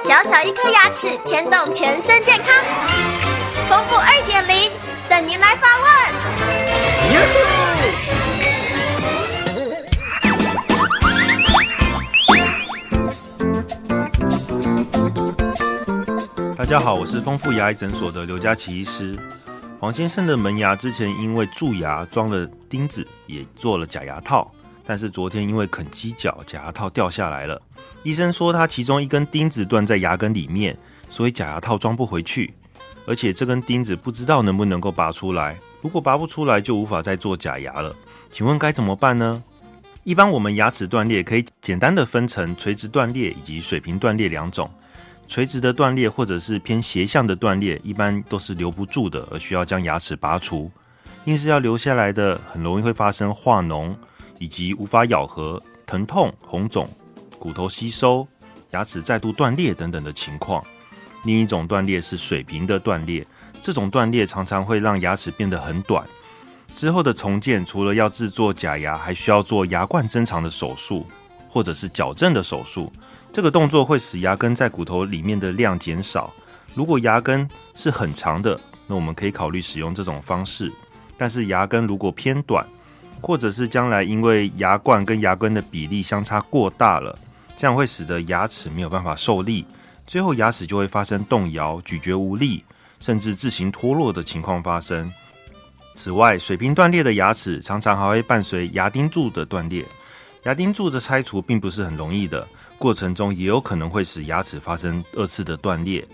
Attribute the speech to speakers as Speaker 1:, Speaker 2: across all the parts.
Speaker 1: 小小一颗牙齿牵动全身健康，丰富二点零等您来发
Speaker 2: 问。大家好，我是丰富牙医诊所的刘佳琪医师。黄先生的门牙之前因为蛀牙装了钉子，也做了假牙套。但是昨天因为啃鸡脚，假牙套掉下来了。医生说他其中一根钉子断在牙根里面，所以假牙套装不回去。而且这根钉子不知道能不能够拔出来。如果拔不出来，就无法再做假牙了。请问该怎么办呢？一般我们牙齿断裂可以简单的分成垂直断裂以及水平断裂两种。垂直的断裂或者是偏斜向的断裂，一般都是留不住的，而需要将牙齿拔除。硬是要留下来的，很容易会发生化脓。以及无法咬合、疼痛、红肿、骨头吸收、牙齿再度断裂等等的情况。另一种断裂是水平的断裂，这种断裂常常会让牙齿变得很短。之后的重建除了要制作假牙，还需要做牙冠增长的手术，或者是矫正的手术。这个动作会使牙根在骨头里面的量减少。如果牙根是很长的，那我们可以考虑使用这种方式。但是牙根如果偏短，或者是将来因为牙冠跟牙根的比例相差过大了，这样会使得牙齿没有办法受力，最后牙齿就会发生动摇、咀嚼无力，甚至自行脱落的情况发生。此外，水平断裂的牙齿常常还会伴随牙钉柱的断裂，牙钉柱的拆除并不是很容易的，过程中也有可能会使牙齿发生二次的断裂。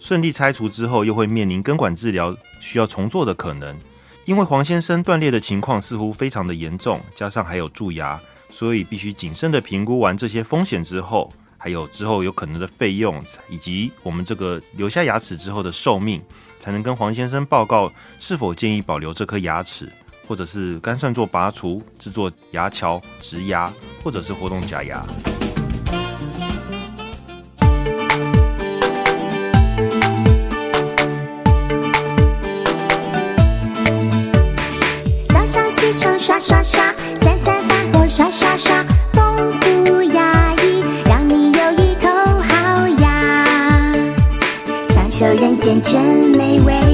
Speaker 2: 顺利拆除之后，又会面临根管治疗需要重做的可能。因为黄先生断裂的情况似乎非常的严重，加上还有蛀牙，所以必须谨慎的评估完这些风险之后，还有之后有可能的费用，以及我们这个留下牙齿之后的寿命，才能跟黄先生报告是否建议保留这颗牙齿，或者是干算做拔除、制作牙桥、植牙，或者是活动假牙。
Speaker 3: 口好牙，享受人间真美味。